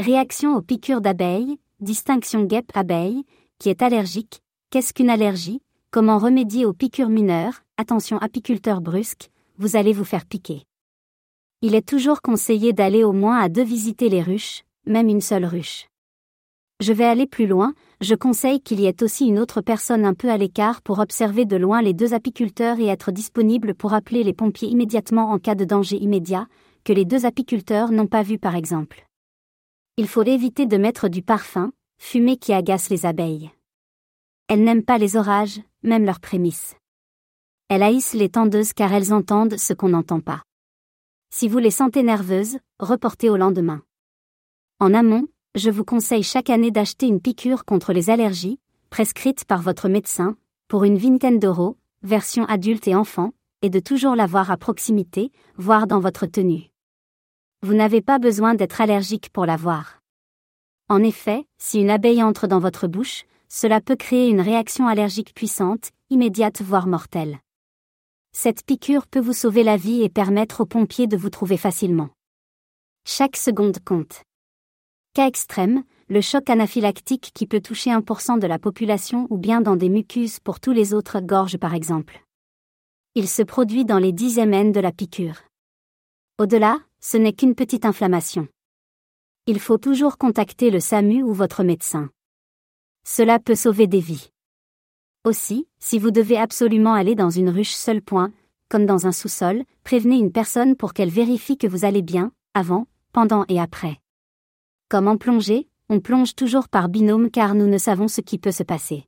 Réaction aux piqûres d'abeilles, distinction guêpe-abeille, qui est allergique, qu'est-ce qu'une allergie, comment remédier aux piqûres mineures, attention apiculteur brusque, vous allez vous faire piquer. Il est toujours conseillé d'aller au moins à deux visiter les ruches, même une seule ruche. Je vais aller plus loin, je conseille qu'il y ait aussi une autre personne un peu à l'écart pour observer de loin les deux apiculteurs et être disponible pour appeler les pompiers immédiatement en cas de danger immédiat, que les deux apiculteurs n'ont pas vu par exemple. Il faut éviter de mettre du parfum, fumée qui agace les abeilles. Elles n'aiment pas les orages, même leurs prémices. Elles haïssent les tendeuses car elles entendent ce qu'on n'entend pas. Si vous les sentez nerveuses, reportez au lendemain. En amont, je vous conseille chaque année d'acheter une piqûre contre les allergies, prescrite par votre médecin, pour une vingtaine d'euros, version adulte et enfant, et de toujours l'avoir à proximité, voire dans votre tenue. Vous n'avez pas besoin d'être allergique pour l'avoir. En effet, si une abeille entre dans votre bouche, cela peut créer une réaction allergique puissante, immédiate voire mortelle. Cette piqûre peut vous sauver la vie et permettre aux pompiers de vous trouver facilement. Chaque seconde compte. Cas extrême, le choc anaphylactique qui peut toucher 1% de la population ou bien dans des mucuses pour tous les autres gorges par exemple. Il se produit dans les dixièmes N de la piqûre. Au-delà, ce n'est qu'une petite inflammation. Il faut toujours contacter le SAMU ou votre médecin. Cela peut sauver des vies. Aussi, si vous devez absolument aller dans une ruche seul point, comme dans un sous-sol, prévenez une personne pour qu'elle vérifie que vous allez bien, avant, pendant et après. Comme en plongée, on plonge toujours par binôme car nous ne savons ce qui peut se passer.